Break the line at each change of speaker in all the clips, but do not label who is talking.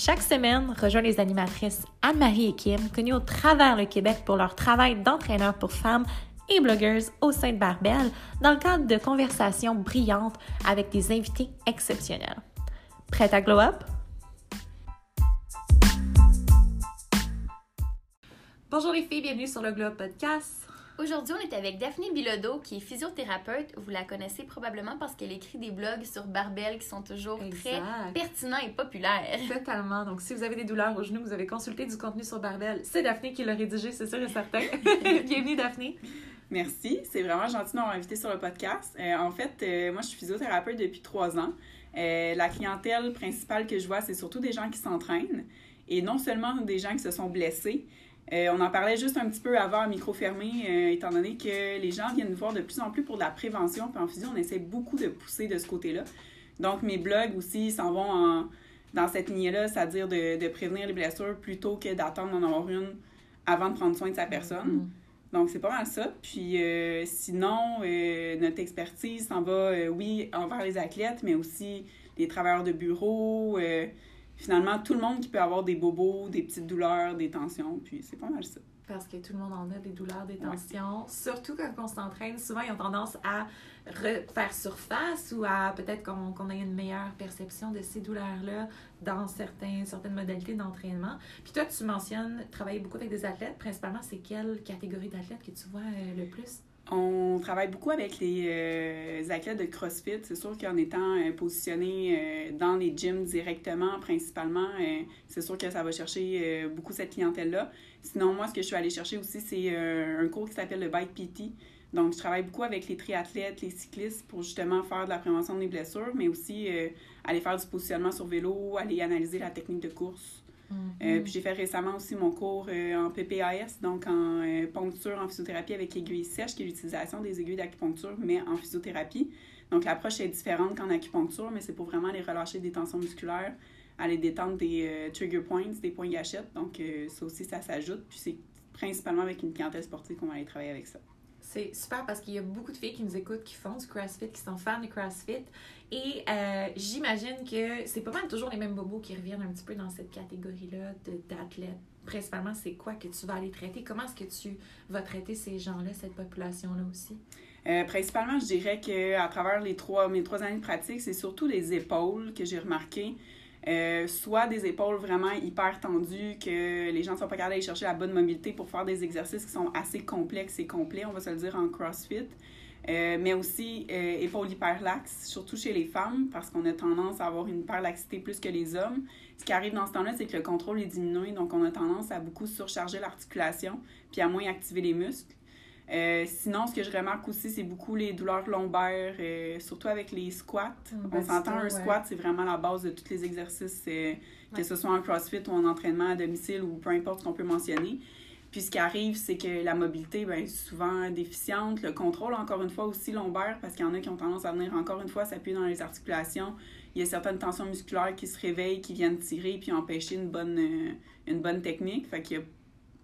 Chaque semaine, rejoins les animatrices Anne-Marie et Kim, connues au travers le Québec pour leur travail d'entraîneur pour femmes et blogueuses au sein de Barbel, dans le cadre de conversations brillantes avec des invités exceptionnels. Prête à glow up? Bonjour les filles, bienvenue sur le Glow Podcast.
Aujourd'hui, on est avec Daphné Bilodeau, qui est physiothérapeute. Vous la connaissez probablement parce qu'elle écrit des blogs sur Barbel qui sont toujours très pertinents et populaires.
Totalement. Donc, si vous avez des douleurs au genou, vous avez consulté du contenu sur Barbel, c'est Daphné qui l'a rédigé, c'est sûr et certain. Bienvenue, Daphné.
Merci. C'est vraiment gentil de m'avoir invité sur le podcast. Euh, en fait, euh, moi, je suis physiothérapeute depuis trois ans. Euh, la clientèle principale que je vois, c'est surtout des gens qui s'entraînent et non seulement des gens qui se sont blessés, euh, on en parlait juste un petit peu avant à micro fermé, euh, étant donné que les gens viennent nous voir de plus en plus pour de la prévention. Puis en physio, on essaie beaucoup de pousser de ce côté-là. Donc, mes blogs aussi s'en vont dans cette lignée-là, c'est-à-dire de, prévenir les blessures plutôt que d'attendre d'en avoir une avant de prendre soin de sa personne. Mm-hmm. Donc, c'est pas mal ça. Puis, euh, sinon, notre expertise s'en va, oui, envers les athlètes, mais aussi les travailleurs de bureau, finalement, tout le monde qui peut avoir des bobos, des petites douleurs, des tensions, puis c'est pas mal ça.
Parce que tout le monde en a des douleurs, des tensions. Surtout quand on s'entraîne, souvent ils ont tendance à faire surface ou à peut-être qu'on ait une meilleure perception de ces douleurs-là dans certains, certaines modalités d'entraînement. Puis toi, tu mentionnes travailler beaucoup avec des athlètes. Principalement, c'est quelle catégorie d'athlètes que tu vois euh, le plus?
On travaille beaucoup avec les euh, athlètes de CrossFit. C'est sûr qu'en étant euh, positionné euh, dans les gyms directement, principalement, c'est sûr que ça va chercher beaucoup cette clientèle-là. Sinon, moi, ce que je suis allée chercher aussi, c'est un cours qui s'appelle le Bike PT. Donc, je travaille beaucoup avec les triathlètes, les cyclistes pour justement faire de la prévention des blessures, mais aussi aller faire du positionnement sur vélo, aller analyser la technique de course. Euh, puis j'ai fait récemment aussi mon cours euh, en PPAS, donc en euh, poncture en physiothérapie avec aiguilles sèches, qui est l'utilisation des aiguilles d'acupuncture, mais en physiothérapie. Donc l'approche est différente qu'en acupuncture, mais c'est pour vraiment aller relâcher des tensions musculaires, aller détendre des trigger points, des points gâchettes. Donc ça aussi, ça s'ajoute. Puis c'est principalement avec une clientèle sportive qu'on va aller travailler avec ça.
C'est super parce qu'il y a beaucoup de filles qui nous écoutent, qui font du CrossFit, qui sont fans de CrossFit. Et euh, j'imagine que c'est pas mal toujours les mêmes bobos qui reviennent un petit peu dans cette catégorie-là d'athlètes. Principalement, c'est quoi que tu vas aller traiter? Comment est-ce que tu vas traiter ces gens-là, cette population-là aussi?
Euh, principalement, je dirais qu'à travers les trois, mes trois années de pratique, c'est surtout les épaules que j'ai remarqué. Euh, soit des épaules vraiment hyper tendues, que les gens ne sont pas capables d'aller chercher la bonne mobilité pour faire des exercices qui sont assez complexes et complets, on va se le dire en CrossFit. Euh, mais aussi euh, épaules hyperlaxes, surtout chez les femmes, parce qu'on a tendance à avoir une hyperlaxité plus que les hommes. Ce qui arrive dans ce temps-là, c'est que le contrôle est diminué, donc on a tendance à beaucoup surcharger l'articulation, puis à moins activer les muscles. Euh, sinon, ce que je remarque aussi, c'est beaucoup les douleurs lombaires, euh, surtout avec les squats. on s'entend, un squat, c'est vraiment la base de tous les exercices, euh, que ce soit en CrossFit ou en entraînement à domicile ou peu importe ce qu'on peut mentionner. Puis ce qui arrive, c'est que la mobilité ben, est souvent déficiente. Le contrôle, encore une fois, aussi lombaire, parce qu'il y en a qui ont tendance à venir, encore une fois, s'appuyer dans les articulations. Il y a certaines tensions musculaires qui se réveillent, qui viennent tirer, puis empêcher une bonne, une bonne technique. Fait qu'il y a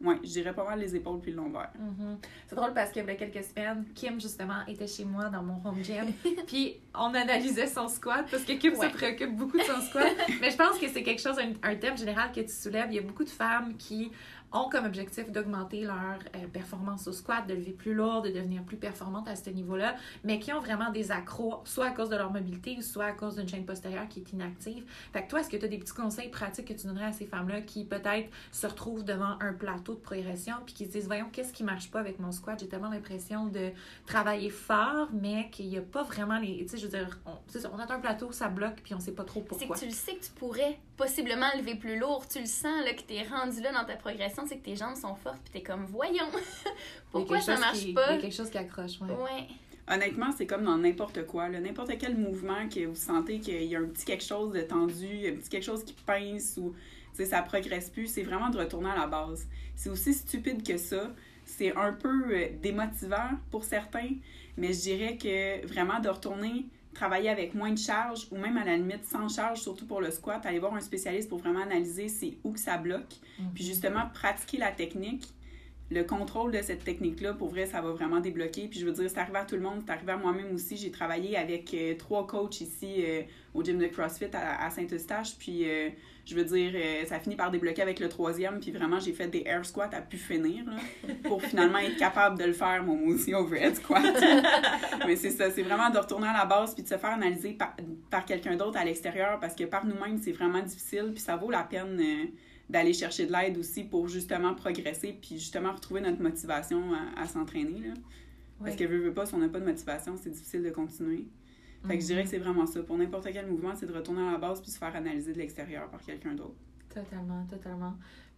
oui, je dirais pas mal les épaules puis le lombaire.
Mm-hmm. C'est drôle parce qu'il y a quelques semaines, Kim, justement, était chez moi dans mon home gym. puis on analysait son squat parce que Kim se préoccupe beaucoup de son squat. Mais je pense que c'est quelque chose, un, un, thème général que tu soulèves. Il y a beaucoup de femmes qui ont comme objectif d'augmenter leur euh, performance au squat, de lever plus lourd, de devenir plus performante à ce niveau-là, mais qui ont vraiment des accros, soit à cause de leur mobilité soit à cause d'une chaîne postérieure qui est inactive. Fait que toi, est-ce que tu as des petits conseils pratiques que tu donnerais à ces femmes-là qui peut-être se retrouvent devant un plateau de progression puis qui se disent, voyons, qu'est-ce qui marche pas avec mon squat? J'ai tellement l'impression de travailler fort, mais qu'il n'y a pas vraiment les... Tu sais, je veux dire, on, on atteint un plateau, ça bloque, puis on sait pas trop pourquoi.
C'est que tu le sais que tu pourrais possiblement lever plus lourd, tu le sens, là, que tu es rendu là dans ta progression c'est que tes jambes sont fortes, puis t'es comme, voyons, pourquoi ça marche pas?
Il y a quelque chose qui accroche,
ouais.
Honnêtement, c'est comme dans n'importe quoi. N'importe quel mouvement que vous sentez qu'il y a un petit quelque chose de tendu, un petit quelque chose qui pince ou ça progresse plus, c'est vraiment de retourner à la base. C'est aussi stupide que ça. c'est un peu euh, démotivant pour certains, mais je dirais que vraiment de retourner travailler avec moins de charge ou même à la limite sans charge, surtout pour le squat, aller voir un spécialiste pour vraiment analyser c'est où que ça bloque. Mhm. Puis justement, pratiquer la technique, le contrôle de cette technique-là, pour vrai, ça va vraiment débloquer. Puis je veux dire, c'est arrivé à tout le monde, c'est arrivé à moi-même aussi. J'ai travaillé avec euh, trois coachs ici euh, au gym de CrossFit à, Saint-Eustache. Puis euh, je veux dire, ça finit par débloquer avec le troisième. Puis vraiment, j'ai fait des air squats à pu finir pour finalement être capable de le faire, mon aussi overhead squat. Mais c'est ça, c'est vraiment de retourner à la base puis de se faire analyser par, par quelqu'un d'autre à l'extérieur parce que par nous-mêmes, c'est vraiment difficile. Puis ça vaut la peine d'aller chercher de l'aide aussi pour justement progresser puis justement retrouver notre motivation à, s'entraîner. Là. Parce que, veux, veux pas, si on n'a pas de motivation, c'est difficile de continuer. Fait que je dirais que mhm. c'est vraiment ça. Pour n'importe quel mouvement, c'est de retourner à la base puis se faire analyser de l'extérieur par quelqu'un d'autre.
Totalement, totalement.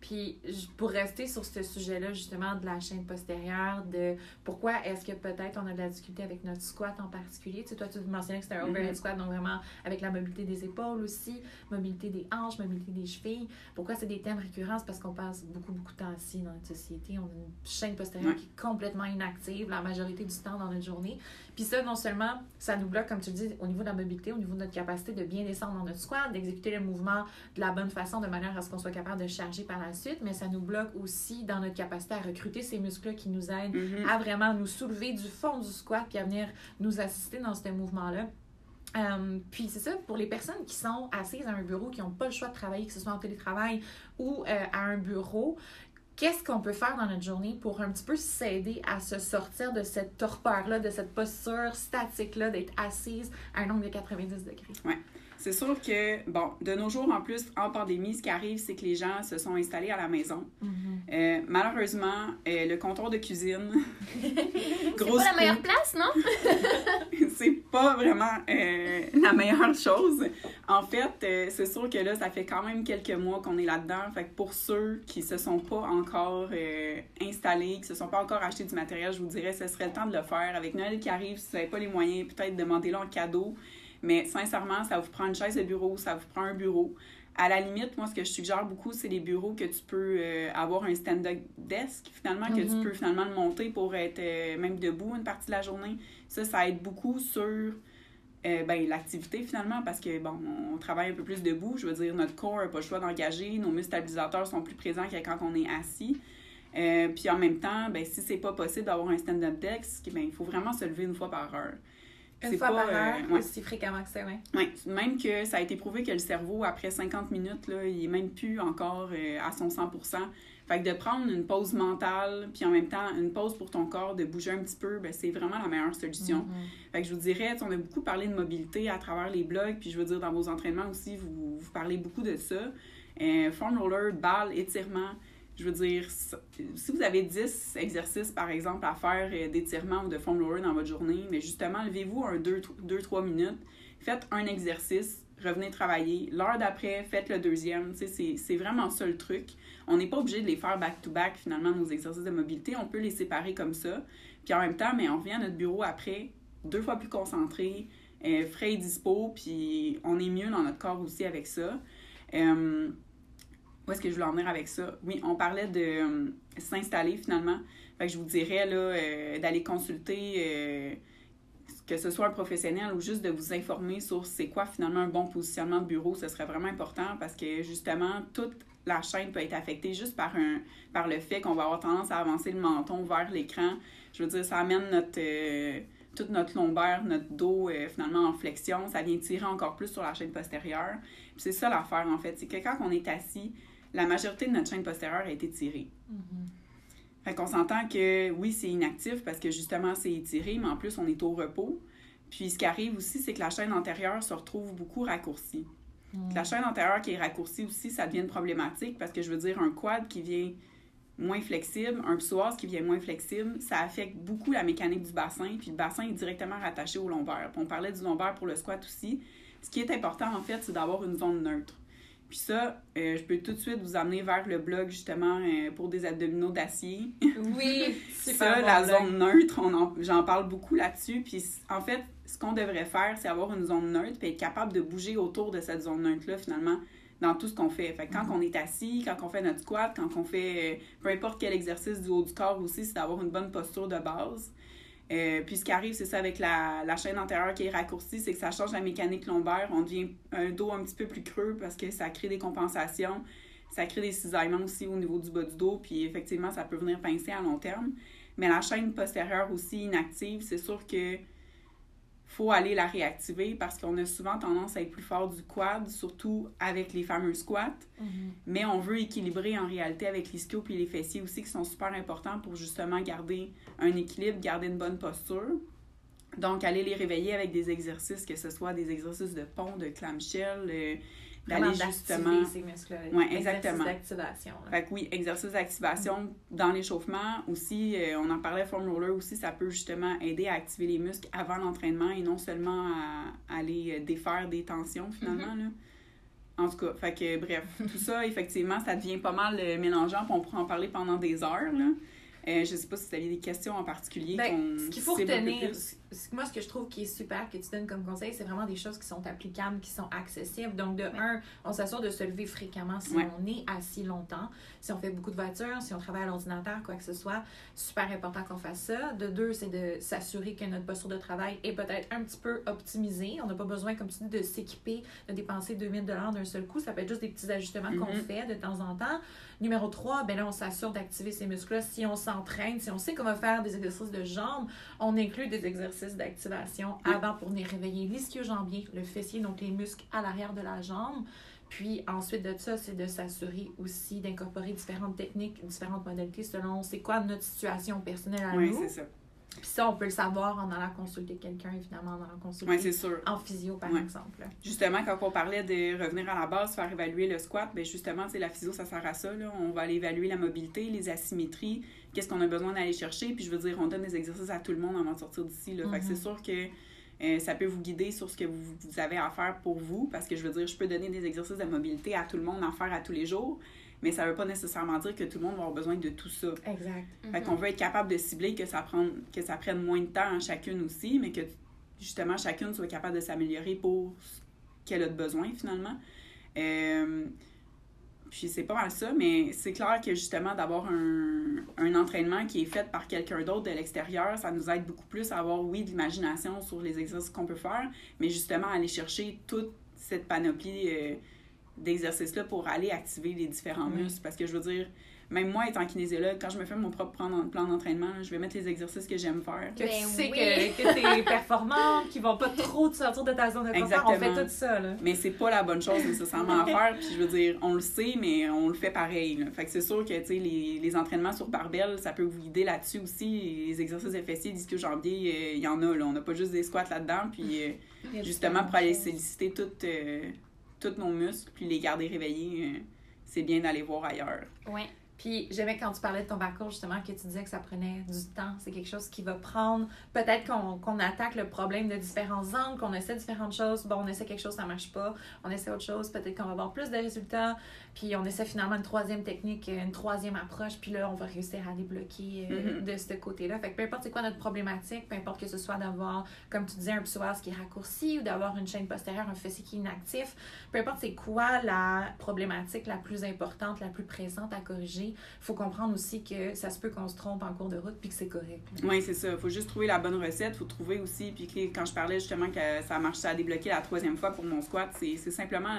Puis pour rester sur ce sujet-là, justement, de la chaîne postérieure, de pourquoi est-ce que peut-être on a de la difficulté avec notre squat en particulier? Tu sais, toi, tu mentionnais que c'était un overhead mm-hmm. squat, donc vraiment avec la mobilité des épaules aussi, mobilité des hanches, mobilité des chevilles. Pourquoi c'est des thèmes récurrents? C'est parce qu'on passe beaucoup, beaucoup de temps assis dans notre société. On a une chaîne postérieure qui est complètement inactive la majorité du temps dans notre journée. Puis ça, non seulement, ça nous bloque, comme tu le dis, au niveau de la mobilité, au niveau de notre capacité de bien descendre dans notre squat, d'exécuter le mouvement de la bonne façon, de manière à ce qu'on soit capable de charger par la suite, mais ça nous bloque aussi dans notre capacité à recruter ces muscles qui nous aident mm-hmm. à vraiment nous soulever du fond du squat puis à venir nous assister dans ce mouvement-là. Euh, puis c'est ça, pour les personnes qui sont assises à un bureau, qui n'ont pas le choix de travailler, que ce soit en télétravail ou euh, à un bureau, qu'est-ce qu'on peut faire dans notre journée pour un petit peu s'aider à se sortir de cette torpeur-là, de cette posture statique-là, d'être assise à un angle de 90 degrés?
Oui. C'est sûr que, bon, de nos jours, en plus, en pandémie, ce qui arrive, c'est que les gens se sont installés à la maison. Mm-hmm. Euh, malheureusement, euh, le comptoir de cuisine.
c'est pas la meilleure place, non?
c'est pas vraiment euh, la meilleure chose. En fait, c'est sûr que là, ça fait quand même quelques mois qu'on est là-dedans. Fait que pour ceux qui se sont pas encore installés, qui se sont pas encore achetés du matériel, je vous dirais, ce serait le temps de le faire. Avec Noël qui arrive, si vous n'avez pas les moyens, peut-être demandez-le en cadeau. Mais sincèrement, ça vous prend une chaise de bureau, ça vous prend un bureau. À la limite, moi, ce que je suggère beaucoup, c'est les bureaux que tu peux euh, avoir un stand-up desk, finalement, que tu mhm. peux finalement le monter pour être euh, même debout une partie de la journée. Ça, ça aide beaucoup sur euh, ben, l'activité, finalement, parce que, bon, on travaille un peu plus debout. Je veux dire, notre corps n'a pas le choix d'engager. Nos muscles stabilisateurs sont plus présents que quand on est assis. puis en même temps, ben, si c'est pas possible d'avoir un stand-up desk, ben, il faut vraiment se lever une fois par heure.
Une fois par heure, euh, aussi fréquemment que ça, oui.
Ouais. Même que ça a été prouvé que le cerveau, après 50 minutes, là, il est même plus encore euh, à son 100 Fait que de prendre une pause mentale, puis en même temps, une pause pour ton corps, de bouger un petit peu, ben, c'est vraiment la meilleure solution. Mm-hmm. Fait que je vous dirais, on a beaucoup parlé de mobilité à travers les blogs, puis je veux dire, dans vos entraînements aussi, vous, vous parlez beaucoup de ça. Euh, roller, balle, étirement, je veux dire, si vous avez 10 exercices, par exemple, à faire euh, d'étirement ou de foam roller dans votre journée, mais justement, levez-vous un 2-3 minutes, faites un exercice, revenez travailler. L'heure d'après, faites le deuxième. C'est vraiment ça le truc. On n'est pas obligé de les faire back-to-back, finalement, nos exercices de mobilité. On peut les séparer comme ça. Puis en même temps, mais on revient à notre bureau après, deux fois plus concentré, euh, frais et dispo, puis on est mieux dans notre corps aussi avec ça. Euh, où est-ce que je voulais en venir avec ça? Oui, on parlait de euh, s'installer finalement. Fait que je vous dirais là, euh, d'aller consulter, euh, que ce soit un professionnel ou juste de vous informer sur c'est quoi finalement un bon positionnement de bureau, ce serait vraiment important parce que justement, toute la chaîne peut être affectée juste par, un, par le fait qu'on va avoir tendance à avancer le menton vers l'écran. Je veux dire, ça amène notre toute notre lombaire, notre dos finalement en flexion, ça vient tirer encore plus sur la chaîne postérieure. C'est ça l'affaire en fait, c'est que quand on est assis, la majorité de notre chaîne postérieure a été tirée. Fait qu'on s'entend que oui, c'est inactif parce que justement, c'est étiré, mais en plus, on est au repos. Puis ce qui arrive aussi, c'est que la chaîne antérieure se retrouve beaucoup raccourcie. Mm. La chaîne antérieure qui est raccourcie aussi, ça devient problématique parce que je veux dire, un quad qui vient moins flexible, un psoas qui vient moins flexible, ça affecte beaucoup la mécanique du bassin, puis le bassin est directement rattaché au lombaire. on parlait du lombaire pour le squat aussi. Ce qui est important, en fait, c'est d'avoir une zone neutre. Puis ça, euh, je peux tout de suite vous amener vers le blog justement euh, pour des abdominaux d'acier.
Oui,
super. ça, la zone neutre, j'en parle beaucoup là-dessus. Puis en fait, ce qu'on devrait faire, c'est avoir une zone neutre puis être capable de bouger autour de cette zone neutre-là finalement dans tout ce qu'on fait. Fait quand on est assis, quand on fait notre squat, quand on fait peu importe quel exercice du haut du corps aussi, c'est d'avoir une bonne posture de base. Euh, puis ce qui arrive, c'est ça avec la, la, chaîne antérieure qui est raccourcie, c'est que ça change la mécanique lombaire. On devient un dos un petit peu plus creux parce que ça crée des compensations. Ça crée des cisaillements aussi au niveau du bas du dos. Puis effectivement, ça peut venir pincer à long terme. Mais la chaîne postérieure aussi inactive, c'est sûr que faut aller la réactiver parce qu'on a souvent tendance à être plus fort du quad, surtout avec les fameux squats. Mm-hmm. Mais on veut équilibrer en réalité avec l'ischio et les fessiers aussi qui sont super importants pour justement garder un équilibre, garder une bonne posture. Donc, aller les réveiller avec des exercices, que ce soit des exercices de pont, de clamshell, euh,
d'aller justement. Ces muscles
Oui, exactement.
d'activation.
Fait que oui, exercice d'activation dans l'échauffement aussi, euh, on en parlait foam roller aussi, ça peut justement aider à activer les muscles avant l'entraînement et non seulement à, aller euh, défaire des tensions finalement. Mm-hmm. là. En tout cas, fait que bref, tout ça, effectivement, ça devient pas mal euh, mélangeant, puis on pourrait en parler pendant des heures. Là. Euh, je sais pas si tu avais des questions en particulier.
Ben, ce qu'il faut retenir, moi, ce que je trouve qui est super que tu donnes comme conseil, c'est vraiment des choses qui sont applicables, qui sont accessibles. Donc, de un, on s'assure de se lever fréquemment si on est assis longtemps, si on fait beaucoup de voitures, si on travaille à l'ordinateur, quoi que ce soit. Super important qu'on fasse ça. De deux, c'est de s'assurer que notre posture de travail est peut-être un petit peu optimisée. On n'a pas besoin, comme tu dis, de s'équiper, de dépenser 2000 d'un seul coup. Ça peut être juste des petits ajustements qu'on mm-hmm. fait de temps en temps. Numéro 3, ben là, on s'assure d'activer ces muscles-là. Si on s'entraîne, si on sait qu'on va faire des exercices de jambes, on inclut des exercices d'activation avant pour venir réveiller l'ischio-jambier, le fessier, donc les muscles à l'arrière de la jambe. Puis ensuite de ça, c'est de s'assurer aussi d'incorporer différentes techniques, différentes modalités selon c'est quoi notre situation personnelle à
oui,
nous.
c'est ça.
Puis ça, on peut le savoir en allant consulter quelqu'un, évidemment, en allant consulter
sûr.
en physio, par exemple.
Justement, quand on parlait de revenir à la base, faire évaluer le squat, bien justement, la physio, ça sert à ça. Là. On va aller évaluer la mobilité, les asymétries, qu'est-ce qu'on a besoin d'aller chercher. Puis je veux dire, on donne des exercices à tout le monde avant de sortir d'ici. Là. Fait que c'est mm-hmm. sûr que euh, ça peut vous guider sur ce que vous, vous, avez à faire pour vous. Parce que je veux dire, je peux donner des exercices de mobilité à tout le monde à faire à tous les jours mais ça ne veut pas nécessairement dire que tout le monde va avoir besoin de tout ça.
Exact.
Fait qu'on veut être capable de cibler que ça, prend, que ça prenne moins de temps en chacune aussi, mais que justement chacune soit capable de s'améliorer pour ce qu'elle a de besoin finalement. Euh, puis c'est pas mal ça, mais c'est clair que justement d'avoir un, un, entraînement qui est fait par quelqu'un d'autre de l'extérieur, ça nous aide beaucoup plus à avoir, oui, de l'imagination sur les exercices qu'on peut faire, mais justement aller chercher toute cette panoplie. Euh, d'exercices-là pour aller activer les différents muscles. Parce que je veux dire, même moi, étant kinésiologue, quand je me fais mon propre plan d'entraînement, je vais mettre les exercices que j'aime faire.
Que tu ben sais que, que tu es performante, qui vont pas trop te sortir de ta zone de confort. On fait tout ça. Là.
Mais c'est pas la bonne chose nécessairement à faire. Puis je veux dire, on le sait, mais on le fait pareil. Fait que c'est sûr que les, les entraînements sur barbelle, ça peut vous guider là-dessus aussi. Les exercices de fessiers, disque jambier, euh, il y en a. Là. On n'a pas juste des squats là-dedans. Puis euh, justement, pour aller solliciter toutes. Euh, tous nos muscles, puis les garder réveillés, euh, c'est bien d'aller voir ailleurs.
Oui. Puis j'aimais quand tu parlais de ton parcours, justement, que tu disais que ça prenait du temps. C'est quelque chose qui va prendre. Peut-être qu'on attaque le problème de différents angles, qu'on essaie différentes choses. Bon, on essaie quelque chose, ça marche pas. On essaie autre chose, peut-être qu'on va avoir plus de résultats. Puis on essaie finalement une troisième technique, une troisième approche. Puis là, on va réussir à débloquer euh, mm-hmm. de ce côté-là. Fait que peu importe c'est quoi notre problématique, peu importe que ce soit d'avoir, comme tu disais, un psoas qui est raccourci ou d'avoir une chaîne postérieure, un fessier qui est inactif, peu importe c'est quoi la problématique la plus importante, la plus présente à corriger il faut comprendre aussi que ça se peut qu'on se trompe en cours de route puis que c'est correct.
Oui, c'est ça. Il faut juste trouver la bonne recette. Il faut trouver aussi, puis quand je parlais justement que ça marche, ça a débloqué la troisième fois pour mon squat, c'est simplement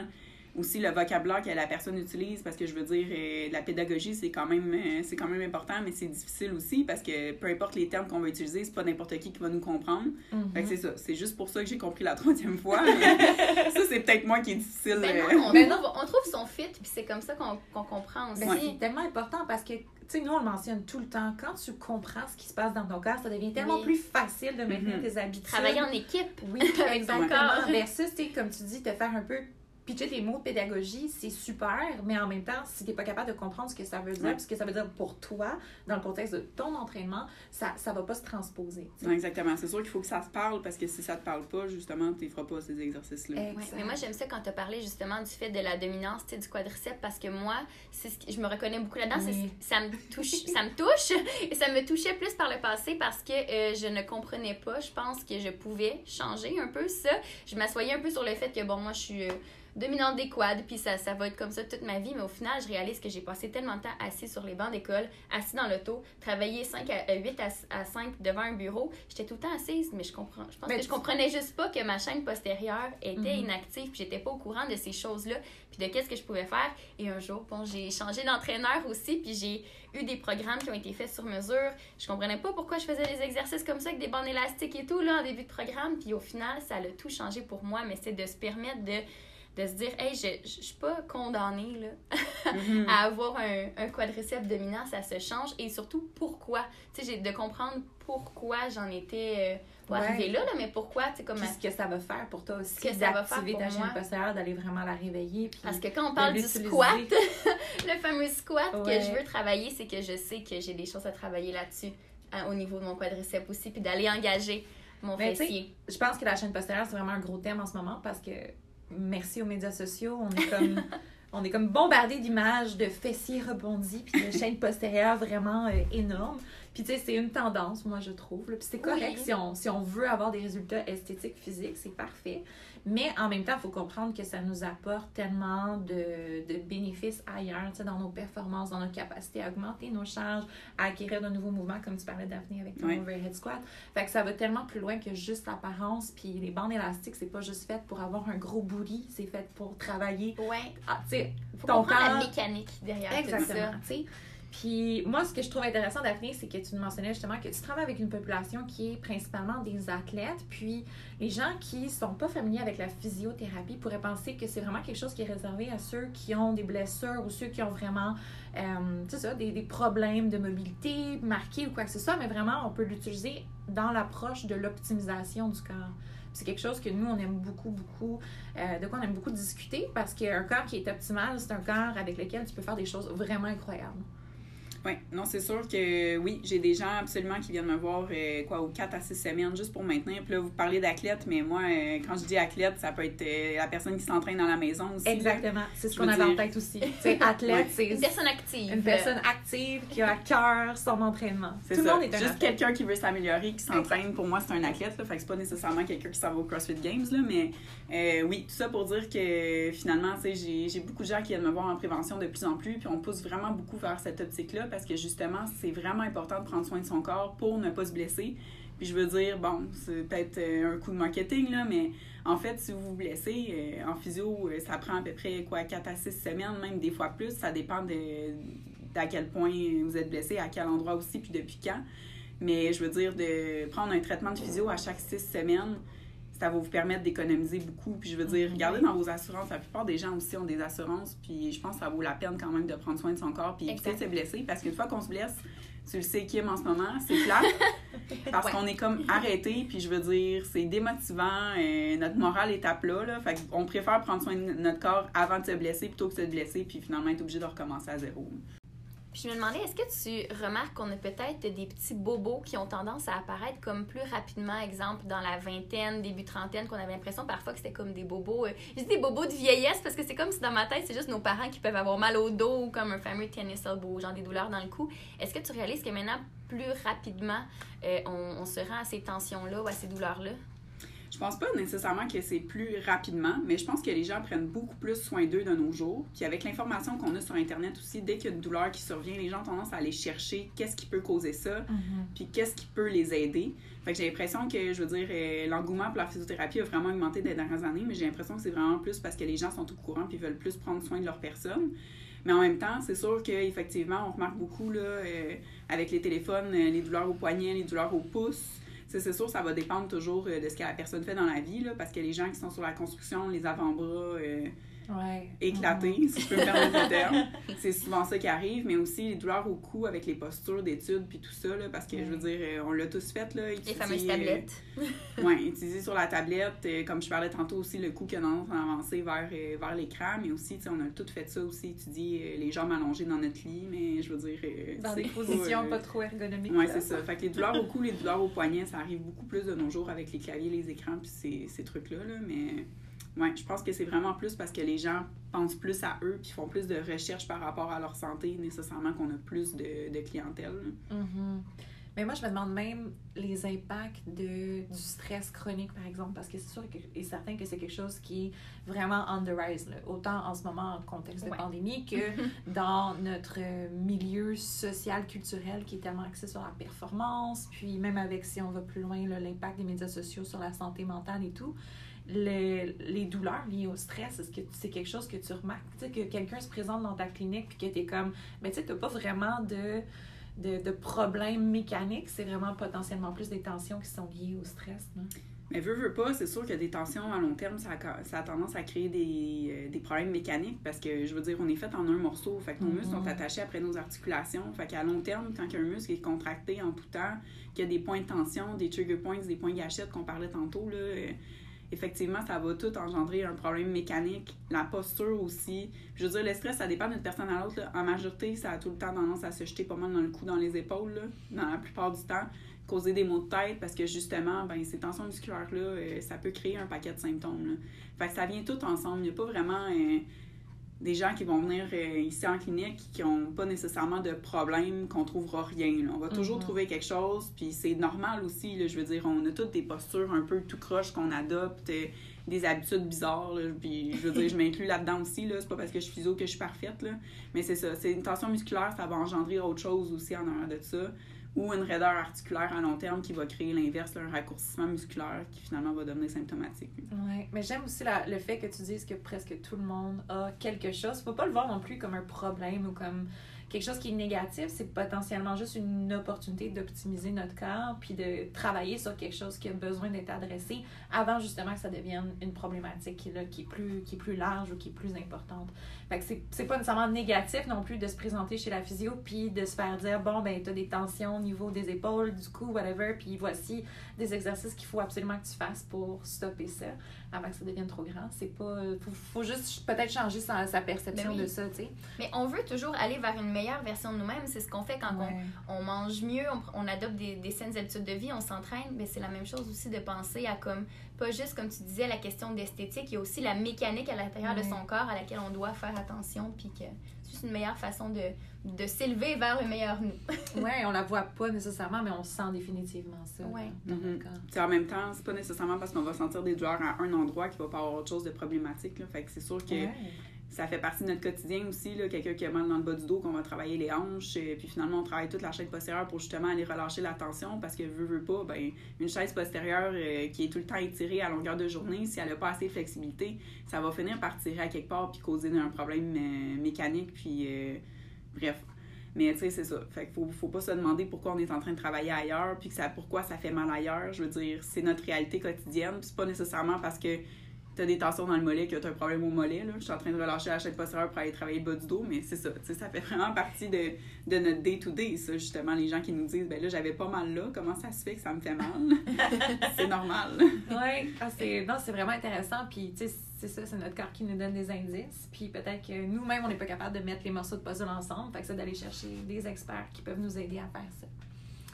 aussi le vocabulaire que la personne utilise parce que je veux dire euh, la pédagogie c'est quand même euh, c'est quand même important mais c'est difficile aussi parce que peu importe les termes qu'on va utiliser c'est pas n'importe qui qui va nous comprendre mm-hmm. c'est ça c'est juste pour ça que j'ai compris la troisième fois ça c'est peut-être moi qui est difficile
ben euh. non, ben non, on trouve son fit puis c'est comme ça qu'on comprend aussi
ben, c'est tellement important parce que tu sais, nous, on le mentionne tout le temps. Quand tu comprends ce qui se passe dans ton corps, ça devient tellement plus facile de maintenir mm-hmm. tes habitudes.
Travailler en équipe.
Oui, exactement. Versus, comme tu dis, te faire un peu pitcher tes mots de pédagogie, c'est super, mais en même temps, si tu n'es pas capable de comprendre ce que ça veut dire, ce que ça veut dire pour toi, dans le contexte de ton entraînement, ça ne va pas se transposer.
exactement. C'est sûr qu'il faut que ça se parle parce que si ça ne te parle pas, justement, tu ne feras pas ces exercices-là.
mais moi, j'aime ça quand tu as parlé justement du fait de la dominance du quadriceps parce que moi, c'est ce je me reconnais beaucoup là-dedans. Ça me touche, ça me touche et ça me touchait plus par le passé parce que euh, je ne comprenais pas. Je pense que je pouvais changer un peu ça. Je m'assoyais un peu sur le fait que, bon, moi, je suis. Euh, dominante des quads, puis ça, ça va être comme ça toute ma vie. Mais au final, je réalise que j'ai passé tellement de temps assis sur les bancs d'école, assis dans l'auto, travailler 5 à, 8 euh, à, 5 devant un bureau. J'étais tout le temps assise, mais je comprends. Je pense que je comprenais juste pas que ma chaîne postérieure était mhm. inactive, puis j'étais pas au courant de ces choses-là, puis de qu'est-ce que je pouvais faire. Et un jour, bon, j'ai changé d'entraîneur aussi, puis j'ai eu des programmes qui ont été faits sur mesure. Je comprenais pas pourquoi je faisais des exercices comme ça avec des bandes élastiques et tout, là, en début de programme. Puis au final, ça a tout changé pour moi, mais c'est de se permettre de de se dire, hey, je, je, suis pas condamnée là, mm-hmm. à avoir un, un, quadriceps dominant, ça se change. Et surtout, pourquoi? Tu sais, de comprendre pourquoi j'en étais euh, arrivée là, là, mais pourquoi, tu sais, comme.
ce que ça va faire pour toi aussi. Que ça va faire pour ta chaîne postérieure, d'aller vraiment la réveiller.
Parce que quand on parle du squat, le fameux squat que je veux travailler, c'est que je sais que j'ai des choses à travailler là-dessus, hein, au niveau de mon quadriceps aussi, puis d'aller engager mon fessier.
Je pense que la chaîne postérieure, c'est vraiment un gros thème en ce moment parce que merci aux médias sociaux, on est comme, on est comme bombardé d'images de fessiers rebondis puis de chaînes postérieures vraiment euh, énormes. Puis tu sais, c'est une tendance, moi je trouve. Puis c'est correct si, on, si on veut avoir des résultats esthétiques, physiques, c'est parfait. Mais en même temps, il faut comprendre que ça nous apporte tellement de, de bénéfices ailleurs, dans nos performances, dans notre capacité à augmenter nos charges, à acquérir de nouveaux mouvements, comme tu parlais Daphné avec ton overhead squat. Fait que ça va tellement plus loin que juste l'apparence. Puis les bandes élastiques, c'est pas juste fait pour avoir un gros booty, c'est fait pour travailler.
Ouais.
Ah,
tu sais, ton corps. la mécanique derrière
Exactement. Tout ça. Puis moi, ce que je trouve intéressant, Daphné, c'est que tu nous mentionnais justement que tu travailles avec une population qui est principalement des athlètes. Puis les gens qui sont pas familiers avec la physiothérapie pourraient penser que c'est vraiment quelque chose qui est réservé à ceux qui ont des blessures ou ceux qui ont vraiment, euh, des, des, problèmes de mobilité marqués ou quoi que ce soit. Mais vraiment, on peut l'utiliser dans l'approche de l'optimisation du corps. C'est quelque chose que nous, on aime beaucoup, beaucoup, euh, de quoi on aime beaucoup discuter parce qu'un corps qui est optimal, c'est un corps avec lequel tu peux faire des choses vraiment incroyables.
Oui, non, c'est sûr que oui, j'ai des gens absolument qui viennent me voir euh, quoi, aux 4 à 6 semaines juste pour maintenir. Puis là, vous parlez d'athlète, mais moi, euh, quand je dis athlète, ça peut être euh, la personne qui s'entraîne dans la maison aussi.
Exactement, c'est ce qu'on avait en tête aussi. c'est athlète, c'est
une personne active.
Une personne active qui a à cœur son entraînement.
C'est Tout le monde est un Juste quelqu'un qui veut s'améliorer, qui s'entraîne, pour moi, c'est un athlète. Là, fait que c'est pas nécessairement quelqu'un qui s'en va au CrossFit Games, là, mais oui, tout ça pour dire que finalement, j'ai beaucoup de gens qui viennent me voir en prévention de plus en plus, puis on pousse vraiment beaucoup vers cette optique-là parce que justement, c'est vraiment important de prendre soin de son corps pour ne pas se blesser. Puis je veux dire, bon, c'est peut-être euh, un coup de marketing, là, mais en fait, si vous vous blessez, euh, en physio, euh, ça prend à peu près quoi, 4 à 6 semaines, même des fois plus. Ça dépend de, d'à quel point vous êtes blessé, à quel endroit aussi, puis depuis quand. Mais je veux dire, de prendre un traitement de physio à chaque 6 semaines, ça va vous permettre d'économiser beaucoup. Puis je veux dire, regardez dans vos assurances. La plupart des gens aussi ont des assurances. Puis je pense que ça vaut la peine quand même de prendre soin de son corps puis éviter de se blesser. Parce qu'une fois qu'on se blesse, tu le sais, Kim, en ce moment, c'est plat. parce qu'on est comme arrêté. Puis je veux dire, c'est démotivant. Et euh, notre morale est à plat. Là, fait qu'on préfère prendre soin de notre corps avant de se blesser plutôt que de se blesser. Puis finalement être obligé de recommencer à zéro
je me demandais, est-ce que tu remarques qu'on a peut-être des petits bobos qui ont tendance à apparaître comme plus rapidement, exemple, dans la vingtaine, début trentaine, qu'on avait l'impression parfois que c'était comme des bobos. Euh, je dis des bobos de vieillesse parce que c'est comme si dans ma tête, c'est juste nos parents qui peuvent avoir mal au dos ou comme un fameux tennis elbow, genre des douleurs dans le cou. Est-ce que tu réalises que maintenant, plus rapidement, euh, on, on se rend à ces tensions-là ou à ces douleurs-là?
Je pense pas nécessairement que c'est plus rapidement, mais je pense que les gens prennent beaucoup plus soin d'eux de nos jours. Puis avec l'information qu'on a sur Internet aussi, dès qu'il y a une douleur qui survient, les gens ont tendance à aller chercher qu'est-ce qui peut causer ça, mm-hmm. puis qu'est-ce qui peut les aider. Fait que j'ai l'impression que, je veux dire, euh, l'engouement pour la physiothérapie a vraiment augmenté des dernières années, mais j'ai l'impression que c'est vraiment plus parce que les gens sont au courant puis veulent plus prendre soin de leur personne. Mais en même temps, c'est sûr qu'effectivement, on remarque beaucoup là, euh, avec les téléphones, euh, les douleurs au poignet, les douleurs au pouce c'est sûr, ça va dépendre toujours euh, de ce que la personne fait dans la vie, là, parce que les gens qui sont sur la construction, les avant-bras, euh,
ouais.
éclaté, si je peux me permettre le terme. C'est souvent ça qui arrive, mais aussi les douleurs au cou avec les postures d'études puis tout ça, là, parce que je veux dire, euh, on l'a tous fait. Là,
les fameuses tablettes.
oui, utiliser sur la tablette, euh, comme je parlais tantôt aussi, le cou qui a tendance à avancer vers, euh, vers l'écran, mais aussi, on a tout fait ça aussi, étudier les jambes allongées dans notre lit, mais je veux dire.
dans des positions pas, trop ergonomiques.
Oui, c'est ça. Fait que les douleurs au cou, les douleurs au poignet, ça arrive beaucoup plus de nos jours avec les claviers, les écrans, puis ces, ces trucs-là, là, mais. Oui, je pense que c'est vraiment plus parce que les gens pensent plus à eux puis font plus de recherches par rapport à leur santé, nécessairement qu'on a plus de, de clientèle.
Mm-hmm. Mais moi, je me demande même les impacts de, du stress chronique, par exemple, parce que c'est sûr et certain que c'est quelque chose qui est vraiment on the rise, là. autant en ce moment en contexte de pandémie que dans notre milieu social, culturel qui est tellement axé sur la performance, puis même avec, si on va plus loin, l'impact des médias sociaux sur la santé mentale et tout. Les, les, douleurs liées au stress, est-ce que c'est quelque chose que tu remarques? Tu sais, que quelqu'un se présente dans ta clinique puis que tu es comme, mais tu sais, tu pas vraiment de de, de problèmes mécaniques, c'est vraiment potentiellement plus des tensions qui sont liées au stress. Non?
Mais veut, veut pas, c'est sûr que des tensions à long terme, ça a, ça a tendance à créer des, euh, des, problèmes mécaniques parce que, je veux dire, on est fait en un morceau. Fait que nos muscles sont mm-hmm. attachés après nos articulations. Fait qu'à long terme, quand un muscle est contracté en tout temps, qu'il y a des points de tension, des trigger points, des points gâchettes qu'on parlait tantôt, là, euh, effectivement, ça va tout engendrer un problème mécanique, la posture aussi. Je veux dire, le stress, ça dépend d'une personne à l'autre. En majorité, ça a tout le temps tendance à se jeter pas mal dans le cou, dans les épaules, là, dans la plupart du temps. Causer des maux de tête parce que justement, ben, ces tensions musculaires-là, euh, ça peut créer un paquet de symptômes. Là. Fait que ça vient tout ensemble. Il n'y a pas vraiment. Euh, des gens qui vont venir euh, ici en clinique qui n'ont pas nécessairement de problème, qu'on trouvera rien. On va toujours mhm. trouver quelque chose, puis c'est normal aussi. Là, je veux dire, on a toutes des postures un peu tout croche qu'on adopte, euh, des habitudes bizarres. puis je veux dire, je m'inclus là-dedans aussi. Là, c'est pas parce que je suis physio que je suis parfaite. Là, mais c'est ça. C'est une tension musculaire, ça va engendrer autre chose aussi en arrière de ça ou une raideur articulaire à long terme qui va créer l'inverse, un raccourcissement musculaire qui finalement va devenir symptomatique.
Oui, mais j'aime aussi le fait que tu dises que presque tout le monde a quelque chose. Faut pas le voir non plus comme un problème ou comme quelque chose qui est négatif, c'est potentiellement juste une opportunité d'optimiser notre corps puis de travailler sur quelque chose qui a besoin d'être adressé avant justement que ça devienne une problématique qui, là, qui, est, plus, qui est plus large ou qui est plus importante. Fait que c'est pas nécessairement négatif non plus de se présenter chez la physio puis de se faire dire bon, ben, tu as des tensions au niveau des épaules, du cou, whatever, puis voici des exercices qu'il faut absolument que tu fasses pour stopper ça avant que ça devienne trop grand. C'est pas. Faut, faut juste peut-être changer sa, sa perception ben de ça, tu sais.
Mais on veut toujours aller vers une meilleure version de nous-mêmes. C'est ce qu'on fait quand on, on, mange mieux, on, adopte des, des, saines habitudes de vie, on s'entraîne. Mais c'est la même chose aussi de penser à comme, pas juste comme tu disais, la question d'esthétique, il y a aussi la mécanique à l'intérieur de son corps à laquelle on doit faire attention. Puis que c'est juste une meilleure façon de, de s'élever vers le meilleur nous.
oui, on la voit pas nécessairement, mais on sent définitivement ça
ouais.
dans
mm -hmm. En même temps, c'est pas nécessairement parce qu'on va sentir des douleurs à un endroit qu'il va pas avoir autre chose de problématique. Là. Fait que c'est sûr que ça fait partie de notre quotidien aussi. Quelqu'un qui a mal dans le bas du dos, qu'on va travailler les hanches, et puis finalement on travaille toute la chaîne postérieure pour justement aller relâcher la tension parce que veut, veut pas, ben, une chaise postérieure euh, qui est tout le temps étirée à longueur de journée, si elle n'a pas assez de flexibilité, ça va finir par tirer à quelque part puis causer un problème euh, mécanique. Puis euh, bref. Mais tu sais, c'est ça. Fait qu'il faut, faut pas se demander pourquoi on est en train de travailler ailleurs, puis que ça, pourquoi ça fait mal ailleurs. Je veux dire, c'est notre réalité quotidienne. Puis c'est pas nécessairement parce que tu as des tensions dans le mollet, que tu as un problème au mollet. Là. Je suis en train de relâcher la chaîne postérieure pour aller travailler le bas du dos, mais c'est ça. Ça fait vraiment partie de, de notre day-to-day, ça, justement. Les gens qui nous disent, ben là, j'avais pas mal là, comment ça se fait que ça me fait mal? c'est normal.
oui, c'est, non, c'est vraiment intéressant. Puis, tu sais, c'est ça, c'est notre corps qui nous donne des indices. Puis peut-être que nous-mêmes, on n'est pas capable de mettre les morceaux de puzzle ensemble. Fait que c'est d'aller chercher des experts qui peuvent nous aider à faire ça.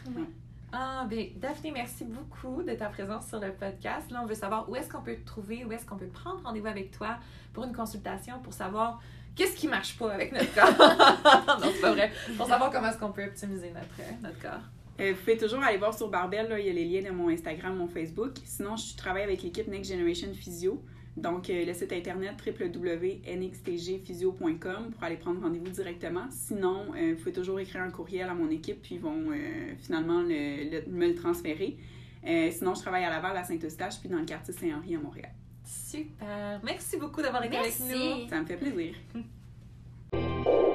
Oui. Ah, bien, Daphné, merci beaucoup de ta présence sur le podcast. Là, on veut savoir où est-ce qu'on peut te trouver, où est-ce qu'on peut prendre rendez-vous avec toi pour une consultation pour savoir qu'est-ce qui marche pas avec notre corps. non, c'est pas vrai. Pour savoir comment est-ce qu'on peut optimiser notre, notre corps.
Euh, vous pouvez toujours aller voir sur Barbell, là, il y a les liens de mon Instagram, mon Facebook. Sinon, je travaille avec l'équipe Next Generation Physio. Donc, euh, le site internet www.nxtgphysio.com pour aller prendre rendez-vous directement. Sinon, euh, vous pouvez toujours écrire un courriel à mon équipe, puis ils vont euh, finalement me le transférer. sinon, je travaille à Laval, à Saint-Eustache, puis dans le quartier Saint-Henri à Montréal.
Super. Merci beaucoup d'avoir été avec nous.
Ça me fait plaisir.